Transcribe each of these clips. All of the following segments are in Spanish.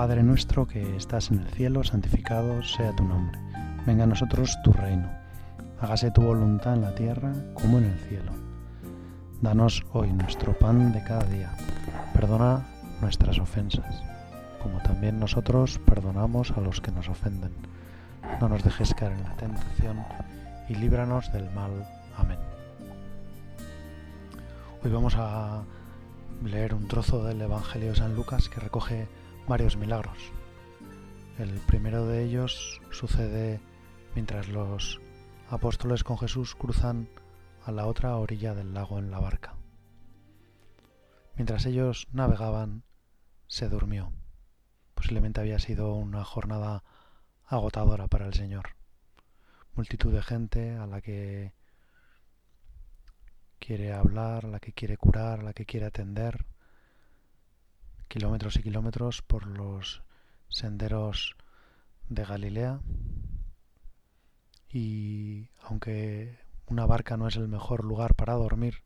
Padre nuestro que estás en el cielo, santificado sea tu nombre. Venga a nosotros tu reino. Hágase tu voluntad en la tierra como en el cielo. Danos hoy nuestro pan de cada día. Perdona nuestras ofensas, como también nosotros perdonamos a los que nos ofenden. No nos dejes caer en la tentación y líbranos del mal. Amén. Hoy vamos a leer un trozo del Evangelio de San Lucas que recoge varios milagros. El primero de ellos sucede mientras los apóstoles con Jesús cruzan a la otra orilla del lago en la barca. Mientras ellos navegaban, se durmió. Posiblemente había sido una jornada agotadora para el Señor. Multitud de gente a la que quiere hablar, a la que quiere curar, a la que quiere atender, kilómetros y kilómetros por los senderos de Galilea y aunque una barca no es el mejor lugar para dormir,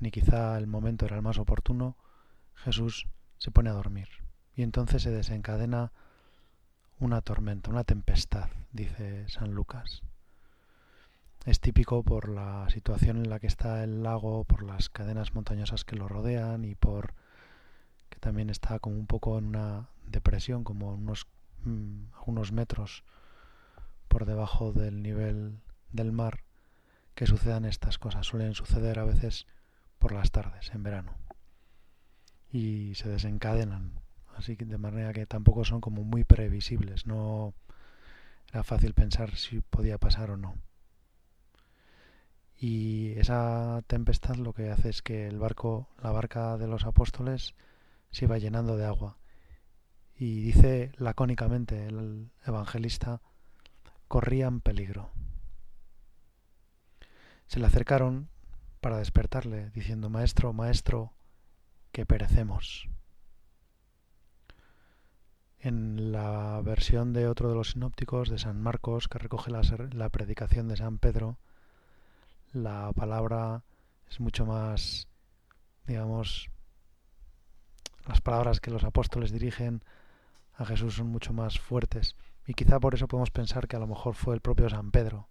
ni quizá el momento era el más oportuno, Jesús se pone a dormir y entonces se desencadena una tormenta, una tempestad, dice San Lucas. Es típico por la situación en la que está el lago, por las cadenas montañosas que lo rodean y por que también está como un poco en una depresión, como unos, mm, metros por debajo del nivel del mar, que sucedan estas cosas. Suelen suceder a veces por las tardes, en verano. Y se desencadenan, así que de manera que tampoco son como muy previsibles. No era fácil pensar si podía pasar o no. Y esa tempestad lo que hace es que el barco, la barca de los apóstoles, se iba llenando de agua. Y dice lacónicamente el evangelista, corrían peligro. Se le acercaron para despertarle, diciendo, Maestro, Maestro, que perecemos. En la versión de otro de los sinópticos, de San Marcos, que recoge la, la predicación de San Pedro, la palabra es mucho más, digamos, las palabras que los apóstoles dirigen a Jesús son mucho más fuertes y quizá por eso podemos pensar que a lo mejor fue el propio San Pedro,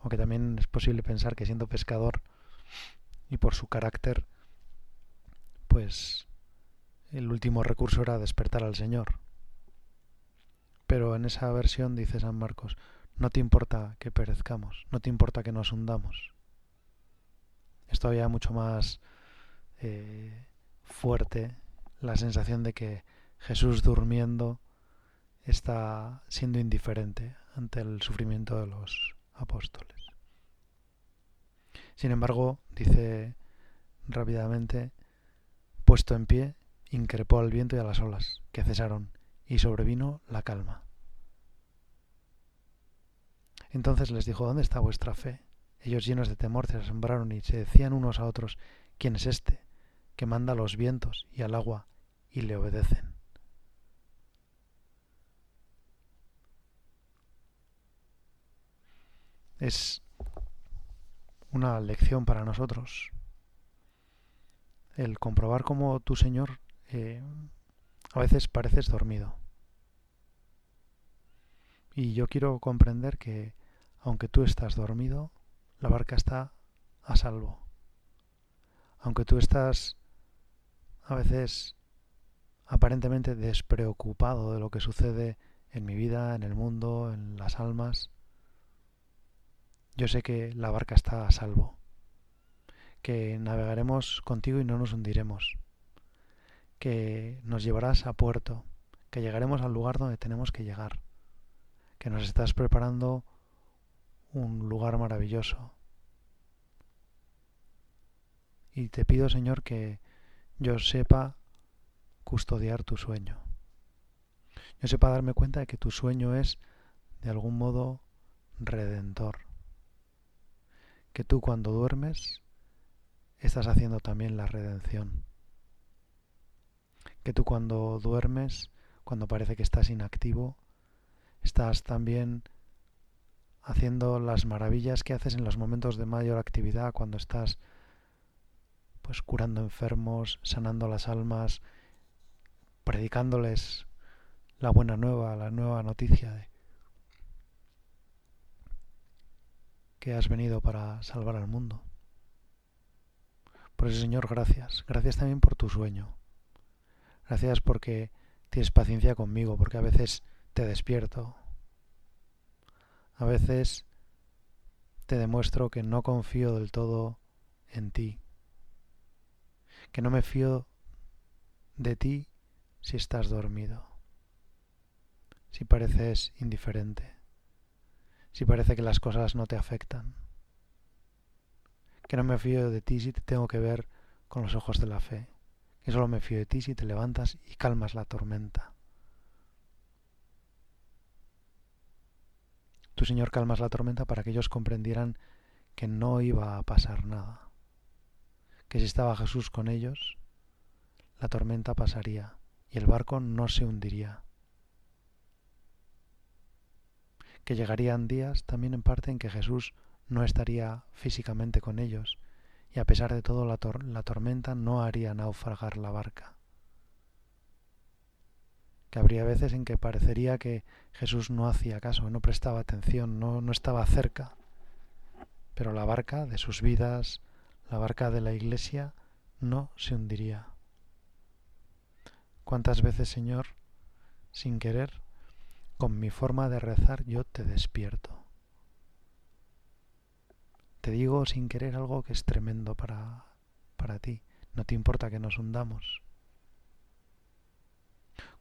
aunque también es posible pensar que siendo pescador y por su carácter, pues el último recurso era despertar al Señor. Pero en esa versión dice San Marcos, no te importa que perezcamos, no te importa que nos hundamos. Es todavía mucho más eh, fuerte la sensación de que Jesús durmiendo está siendo indiferente ante el sufrimiento de los apóstoles. Sin embargo, dice rápidamente, puesto en pie, increpó al viento y a las olas, que cesaron, y sobrevino la calma. Entonces les dijo, ¿dónde está vuestra fe? Ellos llenos de temor se asombraron y se decían unos a otros, ¿quién es este que manda a los vientos y al agua y le obedecen. Es una lección para nosotros el comprobar cómo tu Señor eh, a veces pareces dormido. Y yo quiero comprender que aunque tú estás dormido, la barca está a salvo. Aunque tú estás a veces aparentemente despreocupado de lo que sucede en mi vida, en el mundo, en las almas, yo sé que la barca está a salvo, que navegaremos contigo y no nos hundiremos, que nos llevarás a puerto, que llegaremos al lugar donde tenemos que llegar, que nos estás preparando un lugar maravilloso. Y te pido, Señor, que yo sepa custodiar tu sueño. Yo sepa darme cuenta de que tu sueño es, de algún modo, redentor. Que tú cuando duermes estás haciendo también la redención. Que tú cuando duermes, cuando parece que estás inactivo, estás también haciendo las maravillas que haces en los momentos de mayor actividad, cuando estás pues curando enfermos, sanando las almas, predicándoles la buena nueva, la nueva noticia de que has venido para salvar al mundo. Por eso, Señor, gracias. Gracias también por tu sueño. Gracias porque tienes paciencia conmigo, porque a veces te despierto. A veces te demuestro que no confío del todo en ti. Que no me fío de ti si estás dormido. Si pareces indiferente. Si parece que las cosas no te afectan. Que no me fío de ti si te tengo que ver con los ojos de la fe que solo me fío de ti si te levantas y calmas la tormenta. Tú, Señor, calmas la tormenta para que ellos comprendieran que no iba a pasar nada, que si estaba Jesús con ellos, la tormenta pasaría y el barco no se hundiría, que llegarían días también en parte en que Jesús no estaría físicamente con ellos y a pesar de todo la, tormenta no haría naufragar la barca. Que habría veces en que parecería que Jesús no hacía caso, no prestaba atención, no, no estaba cerca. Pero la barca de sus vidas, la barca de la iglesia, no se hundiría. ¿Cuántas veces, Señor, sin querer, con mi forma de rezar yo te despierto? Te digo sin querer algo que es tremendo para, para ti. No te importa que nos hundamos.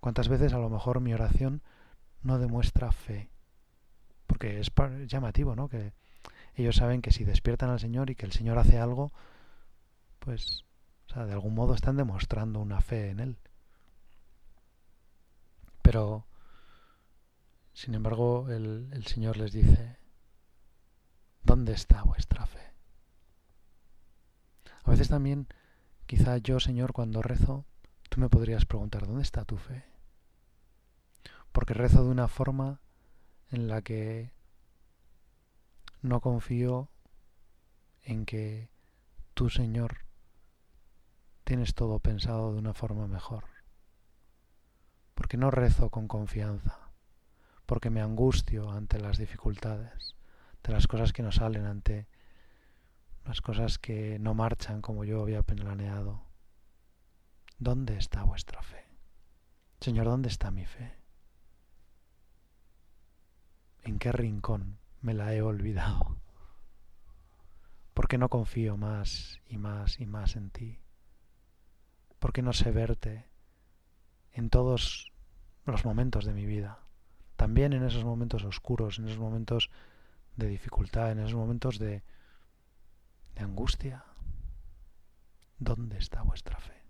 ¿Cuántas veces a lo mejor mi oración no demuestra fe? Porque es llamativo, ¿no? Que ellos saben que si despiertan al Señor y que el Señor hace algo, pues, o sea, de algún modo están demostrando una fe en Él. Pero, sin embargo, el, el Señor les dice, ¿Dónde está vuestra fe? A veces también, quizá yo, Señor, cuando rezo, tú me podrías preguntar, ¿dónde está tu fe? Porque rezo de una forma en la que no confío en que tú, Señor, tienes todo pensado de una forma mejor. Porque no rezo con confianza, porque me angustio ante las dificultades de las cosas que no salen ante las cosas que no marchan como yo había planeado. ¿Dónde está vuestra fe? Señor, ¿dónde está mi fe? ¿En qué rincón me la he olvidado? ¿Por qué no confío más y más y más en ti? ¿Por qué no sé verte en todos los momentos de mi vida? También en esos momentos oscuros, en esos momentos de dificultad, en esos momentos de, de angustia. ¿Dónde está vuestra fe?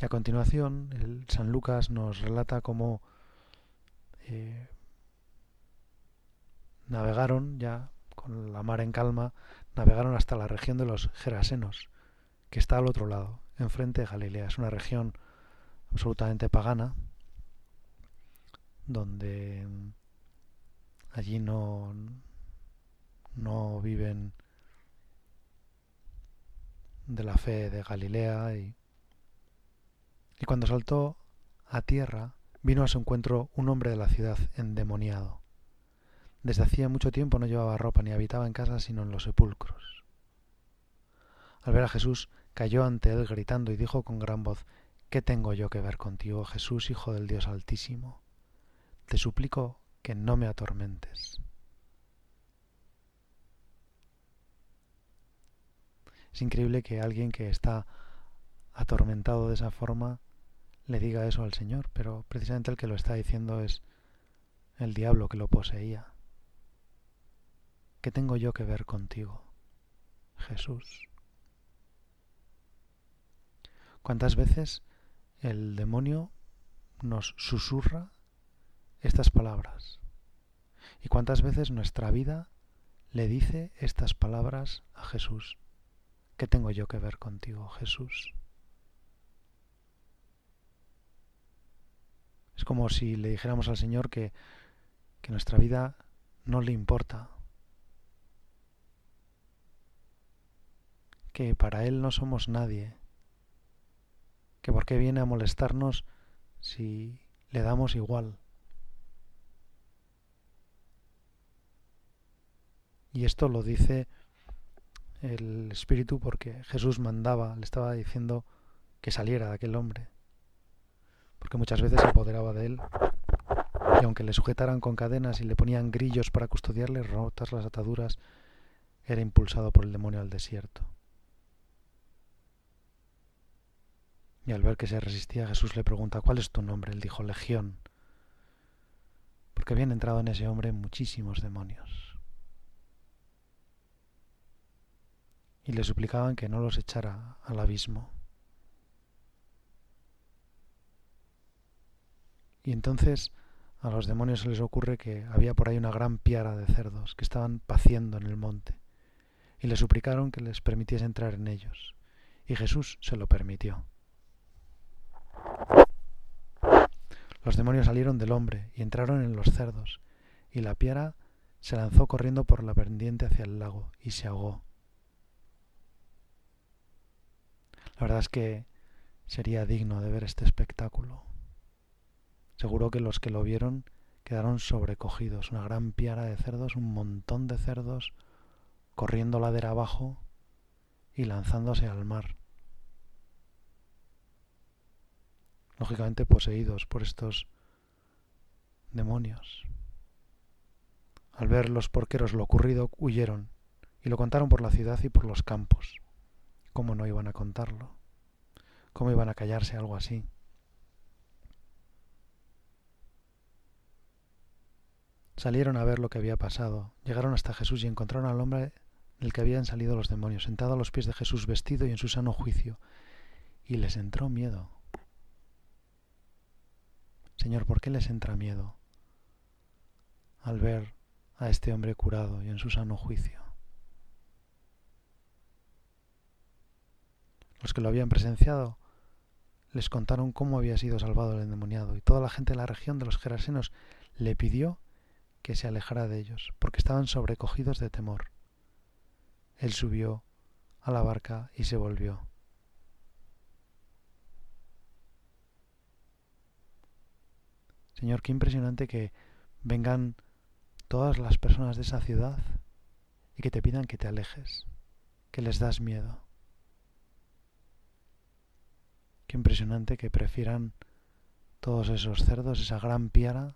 Y a continuación, el San Lucas nos relata cómo eh, navegaron ya con la mar en calma, navegaron hasta la región de los Gerasenos, que está al otro lado, enfrente de Galilea. Es una región absolutamente pagana, donde allí no, no viven de la fe de Galilea y, y cuando saltó a tierra vino a su encuentro un hombre de la ciudad endemoniado. Desde hacía mucho tiempo no llevaba ropa ni habitaba en casa sino en los sepulcros. Al ver a Jesús cayó ante él gritando y dijo con gran voz ¿Qué tengo yo que ver contigo, Jesús, Hijo del Dios Altísimo? te suplico que no me atormentes. Es increíble que alguien que está atormentado de esa forma le diga eso al Señor, pero precisamente el que lo está diciendo es el diablo que lo poseía. ¿Qué tengo yo que ver contigo, Jesús? ¿Cuántas veces el demonio nos susurra estas palabras. ¿Y cuántas veces nuestra vida le dice estas palabras a Jesús? ¿Qué tengo yo que ver contigo, Jesús? Es como si le dijéramos al Señor que, que nuestra vida no le importa, que para Él no somos nadie, que por qué viene a molestarnos si le damos igual. Y esto lo dice el Espíritu porque Jesús mandaba, le estaba diciendo que saliera de aquel hombre, porque muchas veces se apoderaba de él, y aunque le sujetaran con cadenas y le ponían grillos para custodiarle, rotas las ataduras, era impulsado por el demonio al desierto. Y al ver que se resistía, Jesús le pregunta, ¿cuál es tu nombre? Él dijo, Legión, porque habían entrado en ese hombre muchísimos demonios. Y le suplicaban que no los echara al abismo. Y entonces a los demonios se les ocurre que había por ahí una gran piara de cerdos que estaban paciendo en el monte, y le suplicaron que les permitiese entrar en ellos, y Jesús se lo permitió. Los demonios salieron del hombre y entraron en los cerdos, y la piara se lanzó corriendo por la pendiente hacia el lago y se ahogó. La verdad es que sería digno de ver este espectáculo. Seguro que los que lo vieron quedaron sobrecogidos. Una gran piara de cerdos, un montón de cerdos corriendo ladera abajo y lanzándose al mar. Lógicamente poseídos por estos demonios. Al ver los porqueros lo ocurrido, huyeron y lo contaron por la ciudad y por los campos. ¿Cómo no iban a contarlo? ¿Cómo iban a callarse algo así? Salieron a ver lo que había pasado, llegaron hasta Jesús y encontraron al hombre del que habían salido los demonios, sentado a los pies de Jesús, vestido y en su sano juicio, y les entró miedo. Señor, ¿por qué les entra miedo al ver a este hombre curado y en su sano juicio? Los que lo habían presenciado les contaron cómo había sido salvado el endemoniado, y toda la gente de la región de los Gerasenos le pidió que se alejara de ellos, porque estaban sobrecogidos de temor. Él subió a la barca y se volvió. Señor, qué impresionante que vengan todas las personas de esa ciudad y que te pidan que te alejes, que les das miedo. Qué impresionante que prefieran todos esos cerdos, esa gran piara,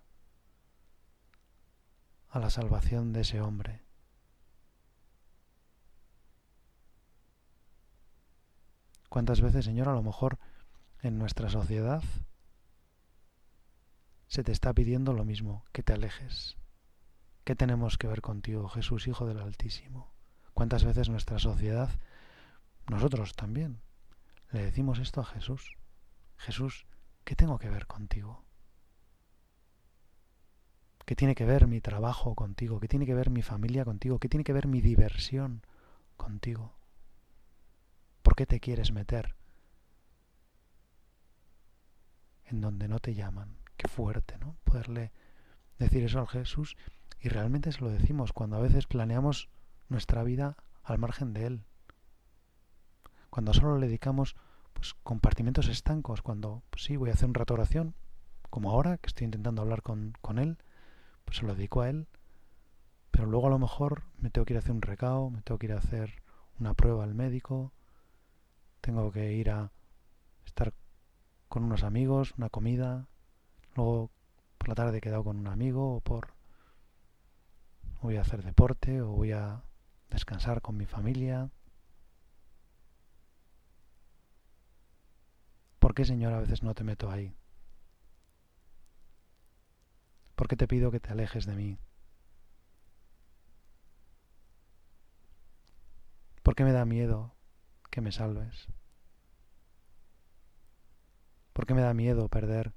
a la salvación de ese hombre. ¿Cuántas veces, Señor, a lo mejor en nuestra sociedad se te está pidiendo lo mismo, que te alejes? ¿Qué tenemos que ver contigo, Jesús, Hijo del Altísimo? ¿Cuántas veces nuestra sociedad, nosotros también, le decimos esto a Jesús? Jesús, ¿qué tengo que ver contigo? ¿Qué tiene que ver mi trabajo contigo? ¿Qué tiene que ver mi familia contigo? ¿Qué tiene que ver mi diversión contigo? ¿Por qué te quieres meter en donde no te llaman? Qué fuerte, ¿no? Poderle decir eso al Jesús y realmente se lo decimos cuando a veces planeamos nuestra vida al margen de Él. Cuando solo le dedicamos pues, compartimentos estancos, cuando pues, sí, voy a hacer un rato oración, como ahora que estoy intentando hablar con, con Él, pues se lo dedico a él, pero luego a lo mejor me tengo que ir a hacer un recao, me tengo que ir a hacer una prueba al médico, tengo que ir a estar con unos amigos, una comida, luego por la tarde he quedado con un amigo o por voy a hacer deporte o voy a descansar con mi familia. ¿Por qué, Señor, a veces no te meto ahí? ¿Por qué te pido que te alejes de mí? ¿Por qué me da miedo que me salves? ¿Por qué me da miedo perder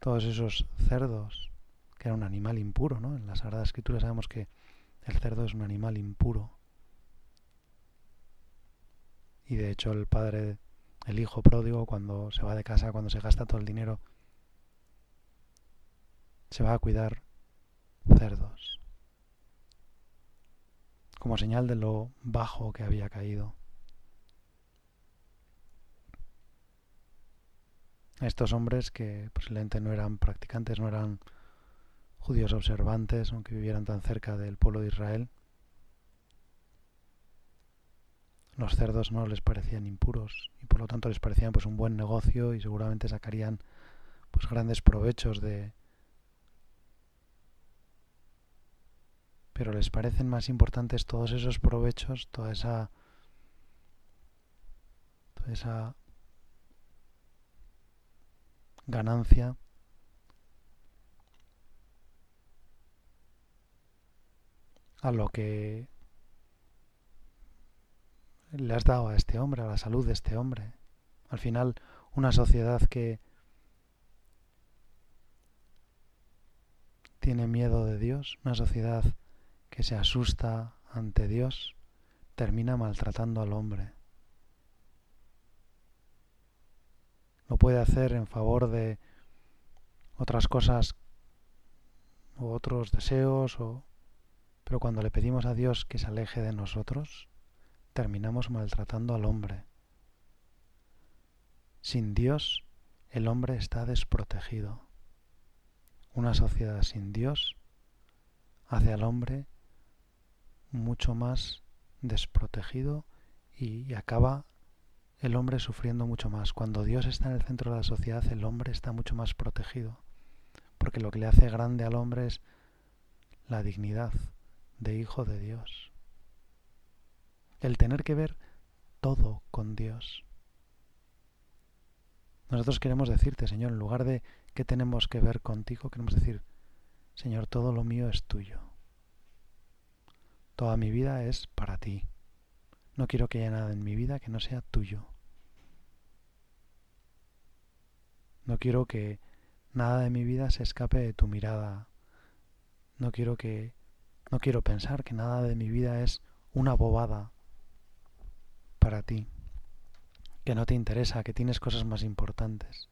todos esos cerdos, que era un animal impuro, ¿no? En la Sagrada Escritura sabemos que el cerdo es un animal impuro. Y de hecho el padre, el hijo pródigo, cuando se va de casa, cuando se gasta todo el dinero, se va a cuidar cerdos, como señal de lo bajo que había caído. Estos hombres que posiblemente no eran practicantes, no eran judíos observantes, aunque vivieran tan cerca del pueblo de Israel. Los cerdos no les parecían impuros y por lo tanto les parecían pues un buen negocio y seguramente sacarían pues grandes provechos de pero les parecen más importantes todos esos provechos, toda esa toda esa ganancia a lo que le has dado a este hombre, a la salud de este hombre. Al final, una sociedad que tiene miedo de Dios, una sociedad que se asusta ante Dios, termina maltratando al hombre. Lo puede hacer en favor de otras cosas o otros deseos o pero cuando le pedimos a Dios que se aleje de nosotros, terminamos maltratando al hombre. Sin Dios, el hombre está desprotegido. Una sociedad sin Dios hace al hombre mucho más desprotegido y, acaba el hombre sufriendo mucho más. Cuando Dios está en el centro de la sociedad, el hombre está mucho más protegido, porque lo que le hace grande al hombre es la dignidad, de hijo de Dios. El tener que ver todo con Dios. Nosotros queremos decirte, Señor, en lugar de que tenemos que ver contigo, queremos decir, Señor, todo lo mío es tuyo. Toda mi vida es para ti. No quiero que haya nada en mi vida que no sea tuyo. No quiero que nada de mi vida se escape de tu mirada. No quiero que no quiero pensar que nada de mi vida es una bobada para ti, que no te interesa, que tienes cosas más importantes.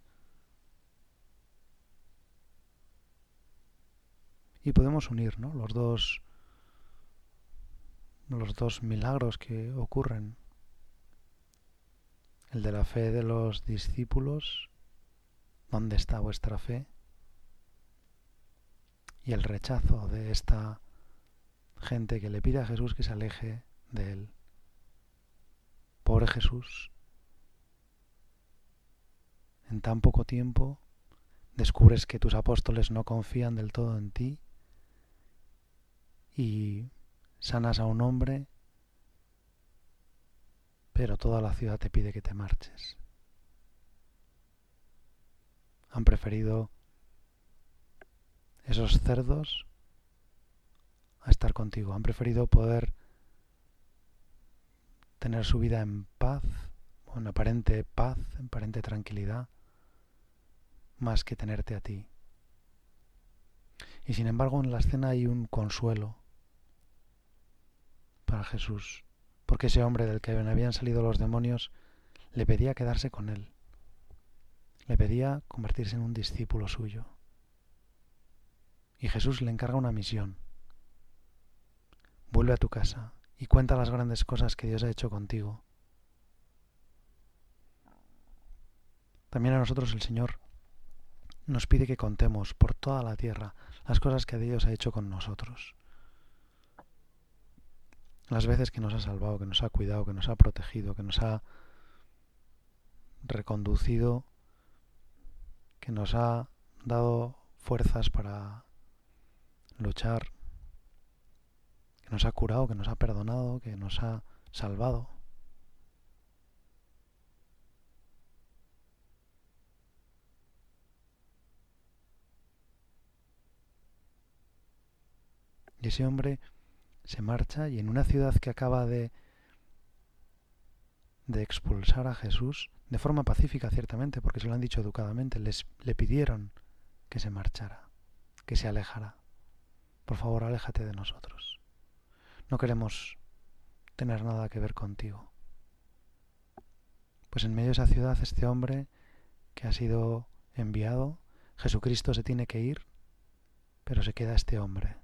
Y podemos unir ¿no? los, dos, los dos milagros que ocurren. El de la fe de los discípulos, ¿dónde está vuestra fe? Y el rechazo de esta gente que le pide a Jesús que se aleje de él. Pobre Jesús, en tan poco tiempo descubres que tus apóstoles no confían del todo en ti y sanas a un hombre, pero toda la ciudad te pide que te marches. Han preferido esos cerdos a estar contigo. Han preferido poder tener su vida en paz, en aparente paz, en aparente tranquilidad, más que tenerte a ti. Y sin embargo en la escena hay un consuelo para Jesús, porque ese hombre del que habían salido los demonios le pedía quedarse con él, le pedía convertirse en un discípulo suyo. Y Jesús le encarga una misión, Vuelve a tu casa y cuenta las grandes cosas que Dios ha hecho contigo. También a nosotros el Señor nos pide que contemos por toda la tierra las cosas que Dios ha hecho con nosotros. Las veces que nos ha salvado, que nos ha cuidado, que nos ha protegido, que nos ha reconducido, que nos ha dado fuerzas para luchar que nos ha curado, que nos ha perdonado, que nos ha salvado. Y ese hombre se marcha y en una ciudad que acaba de, de expulsar a Jesús, de forma pacífica ciertamente, porque se lo han dicho educadamente, les, le pidieron que se marchara, que se alejara. Por favor, aléjate de nosotros. No queremos tener nada que ver contigo. Pues en medio de esa ciudad este hombre que ha sido enviado, Jesucristo se tiene que ir, pero se queda este hombre.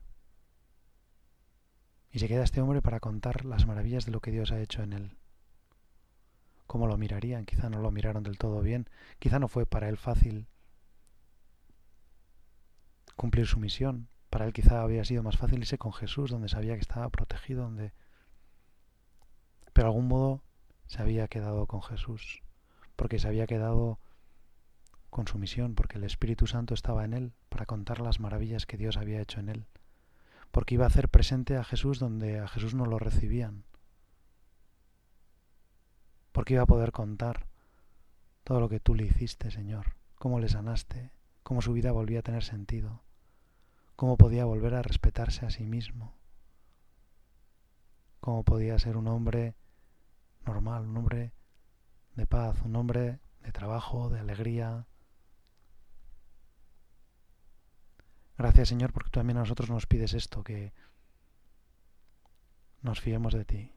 Y se queda este hombre para contar las maravillas de lo que Dios ha hecho en él. cómo lo mirarían. Quizá no lo miraron del todo bien. Quizá no fue para él fácil cumplir su misión. Para él quizá había sido más fácil irse con Jesús, donde sabía que estaba protegido, donde... Pero de algún modo se había quedado con Jesús, porque se había quedado con su misión, porque el Espíritu Santo estaba en él para contar las maravillas que Dios había hecho en él, porque iba a hacer presente a Jesús donde a Jesús no lo recibían, porque iba a poder contar todo lo que tú le hiciste, Señor, cómo le sanaste, cómo su vida volvía a tener sentido, cómo podía volver a respetarse a sí mismo, cómo podía ser un hombre normal, un hombre de paz, un hombre de trabajo, de alegría. Gracias Señor porque tú también a nosotros nos pides esto, que nos fiemos de ti.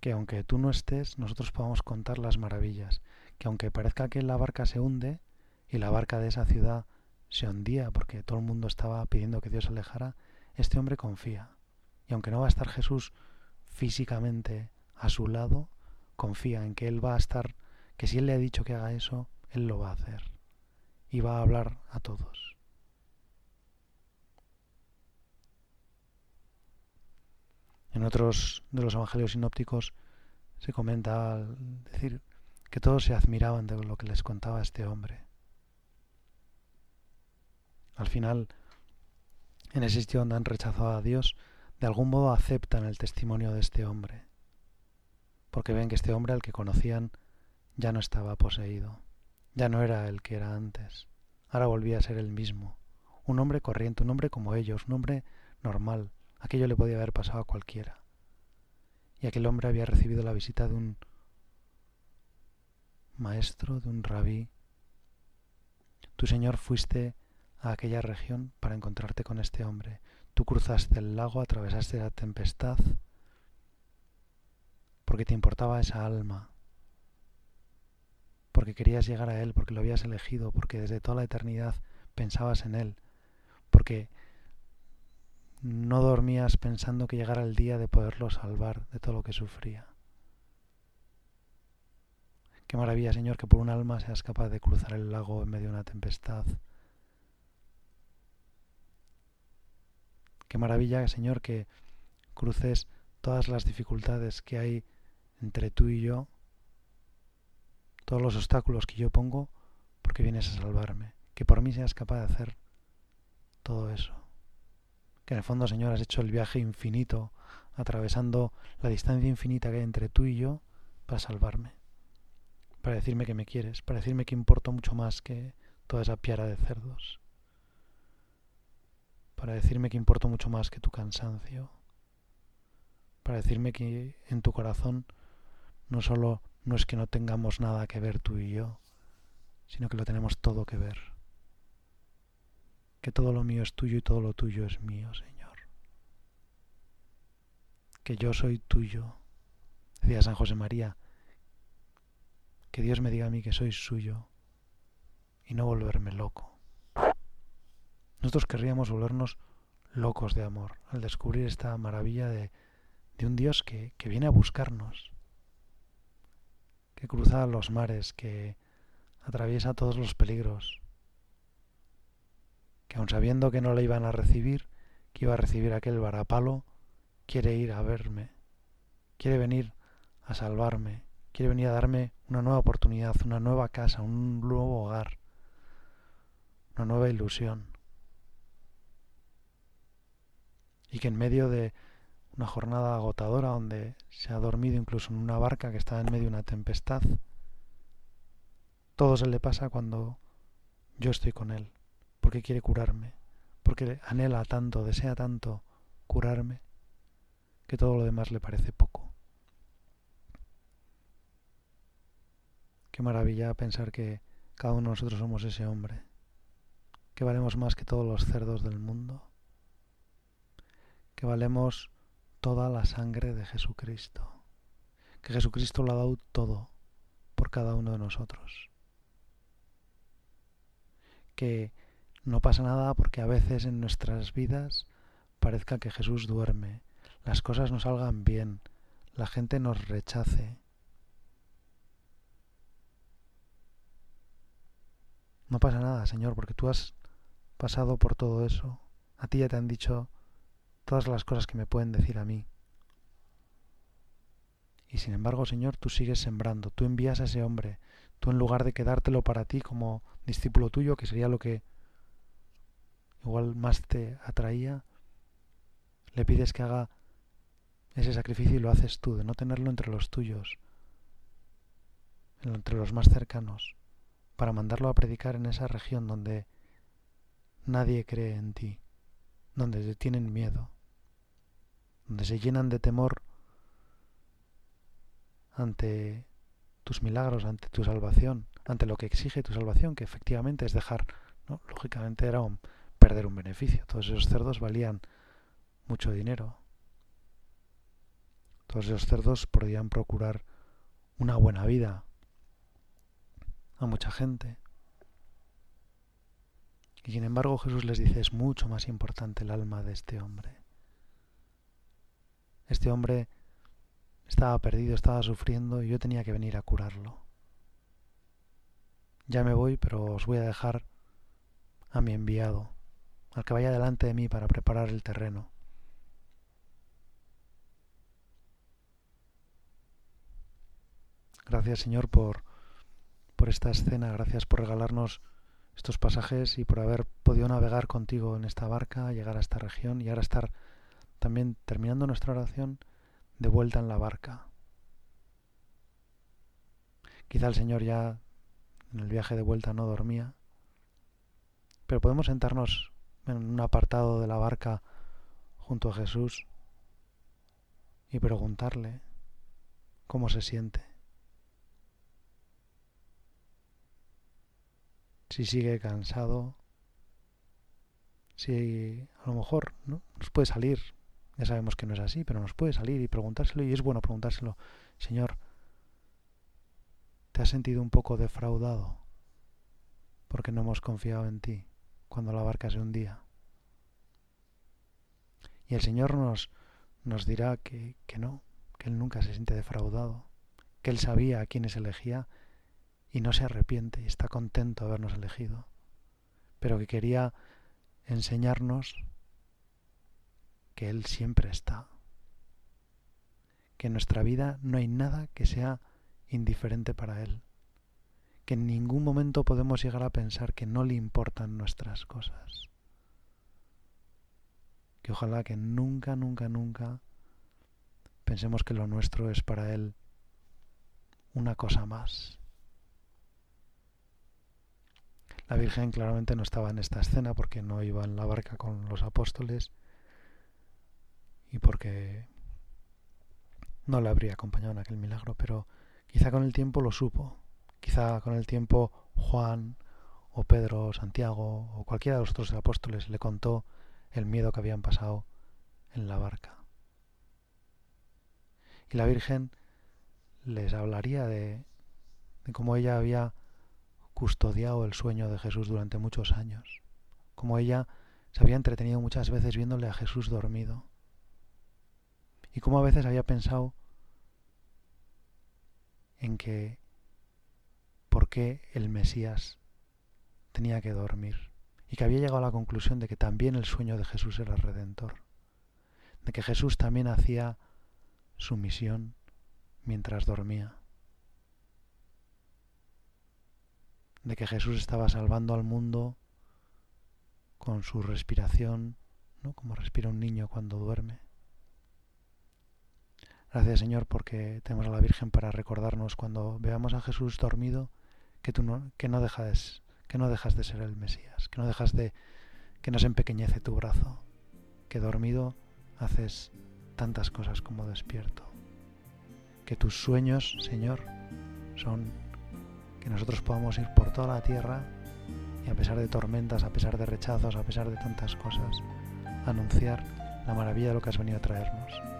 Que aunque tú no estés, nosotros podamos contar las maravillas. Que aunque parezca que la barca se hunde y la barca de esa ciudad se hundía porque todo el mundo estaba pidiendo que Dios se alejara, este hombre confía. Y aunque no va a estar Jesús físicamente a su lado, confía en que Él va a estar, que si Él le ha dicho que haga eso, Él lo va a hacer. Y va a hablar a todos. En otros de los evangelios sinópticos se comenta al decir que todos se admiraban de lo que les contaba este hombre. Al final, en ese sitio donde han rechazado a Dios, de algún modo aceptan el testimonio de este hombre, porque ven que este hombre al que conocían ya no estaba poseído, ya no era el que era antes, ahora volvía a ser el mismo, un hombre corriente, un hombre como ellos, un hombre normal, aquello le podía haber pasado a cualquiera. Y aquel hombre había recibido la visita de un maestro, de un rabí. Tu Señor fuiste a aquella región para encontrarte con este hombre, Tú cruzaste el lago, atravesaste la tempestad, porque te importaba esa alma, porque querías llegar a Él, porque lo habías elegido, porque desde toda la eternidad pensabas en Él, porque no dormías pensando que llegara el día de poderlo salvar de todo lo que sufría. Qué maravilla, Señor, que por un alma seas capaz de cruzar el lago en medio de una tempestad, Qué maravilla, Señor, que cruces todas las dificultades que hay entre tú y yo, todos los obstáculos que yo pongo, porque vienes a salvarme. Que por mí seas capaz de hacer todo eso. Que en el fondo, Señor, has hecho el viaje infinito, atravesando la distancia infinita que hay entre tú y yo, para salvarme. Para decirme que me quieres, para decirme que importo mucho más que toda esa piara de cerdos para decirme que importo mucho más que tu cansancio, para decirme que en tu corazón no solo no es que no tengamos nada que ver tú y yo, sino que lo tenemos todo que ver, que todo lo mío es tuyo y todo lo tuyo es mío, Señor, que yo soy tuyo, decía San José María, que Dios me diga a mí que soy suyo y no volverme loco. Nosotros querríamos volvernos locos de amor al descubrir esta maravilla de, de un Dios que, que viene a buscarnos, que cruza los mares, que atraviesa todos los peligros, que aun sabiendo que no le iban a recibir, que iba a recibir aquel varapalo, quiere ir a verme, quiere venir a salvarme, quiere venir a darme una nueva oportunidad, una nueva casa, un nuevo hogar, una nueva ilusión. y que en medio de una jornada agotadora donde se ha dormido incluso en una barca que está en medio de una tempestad, todo se le pasa cuando yo estoy con él, porque quiere curarme, porque anhela tanto, desea tanto curarme, que todo lo demás le parece poco. Qué maravilla pensar que cada uno de nosotros somos ese hombre, que valemos más que todos los cerdos del mundo que valemos toda la sangre de Jesucristo, que Jesucristo lo ha dado todo por cada uno de nosotros, que no pasa nada porque a veces en nuestras vidas parezca que Jesús duerme, las cosas no salgan bien, la gente nos rechace. No pasa nada, Señor, porque tú has pasado por todo eso. A ti ya te han dicho todas las cosas que me pueden decir a mí. Y sin embargo, Señor, tú sigues sembrando, tú envías a ese hombre, tú en lugar de quedártelo para ti como discípulo tuyo, que sería lo que igual más te atraía, le pides que haga ese sacrificio y lo haces tú, de no tenerlo entre los tuyos, entre los más cercanos, para mandarlo a predicar en esa región donde nadie cree en ti, donde te tienen miedo, donde se llenan de temor ante tus milagros, ante tu salvación, ante lo que exige tu salvación, que efectivamente es dejar, lógicamente era perder un beneficio. Todos esos cerdos valían mucho dinero. Todos esos cerdos podían procurar una buena vida a mucha gente. Y sin embargo Jesús les dice, es mucho más importante el alma de este hombre. Este hombre estaba perdido, estaba sufriendo y yo tenía que venir a curarlo. Ya me voy, pero os voy a dejar a mi enviado, al que vaya delante de mí para preparar el terreno. Gracias Señor por, por esta escena, gracias por regalarnos estos pasajes y por haber podido navegar contigo en esta barca, llegar a esta región y ahora estar también terminando nuestra oración de vuelta en la barca. Quizá el Señor ya en el viaje de vuelta no dormía, pero podemos sentarnos en un apartado de la barca junto a Jesús y preguntarle cómo se siente. Si sigue cansado, si a lo mejor ¿no? nos puede salir ya sabemos que no es así, pero nos puede salir y preguntárselo y es bueno preguntárselo. Señor, ¿te has sentido un poco defraudado porque no hemos confiado en ti cuando la barca se hundía? Y el Señor nos, nos dirá que, que no, que Él nunca se siente defraudado, que Él sabía a quiénes elegía y no se arrepiente y está contento de habernos elegido, pero que quería enseñarnos que Él siempre está, que en nuestra vida no hay nada que sea indiferente para Él, que en ningún momento podemos llegar a pensar que no le importan nuestras cosas, que ojalá que nunca, nunca, nunca pensemos que lo nuestro es para Él una cosa más. La Virgen claramente no estaba en esta escena porque no iba en la barca con los apóstoles, y porque no le habría acompañado en aquel milagro, pero quizá con el tiempo lo supo, quizá con el tiempo Juan o Pedro o Santiago o cualquiera de los otros apóstoles le contó el miedo que habían pasado en la barca. Y la Virgen les hablaría de, de cómo ella había custodiado el sueño de Jesús durante muchos años, cómo ella se había entretenido muchas veces viéndole a Jesús dormido, y como a veces había pensado en que por qué el Mesías tenía que dormir y que había llegado a la conclusión de que también el sueño de Jesús era redentor, de que Jesús también hacía su misión mientras dormía, de que Jesús estaba salvando al mundo con su respiración, ¿no? como respira un niño cuando duerme. Gracias Señor porque tenemos a la Virgen para recordarnos cuando veamos a Jesús dormido que tú no, que no dejas que no dejas de ser el Mesías, que no dejas de que nos empequeñece tu brazo, que dormido haces tantas cosas como despierto. Que tus sueños, Señor, son que nosotros podamos ir por toda la tierra y a pesar de tormentas, a pesar de rechazos, a pesar de tantas cosas, anunciar la maravilla de lo que has venido a traernos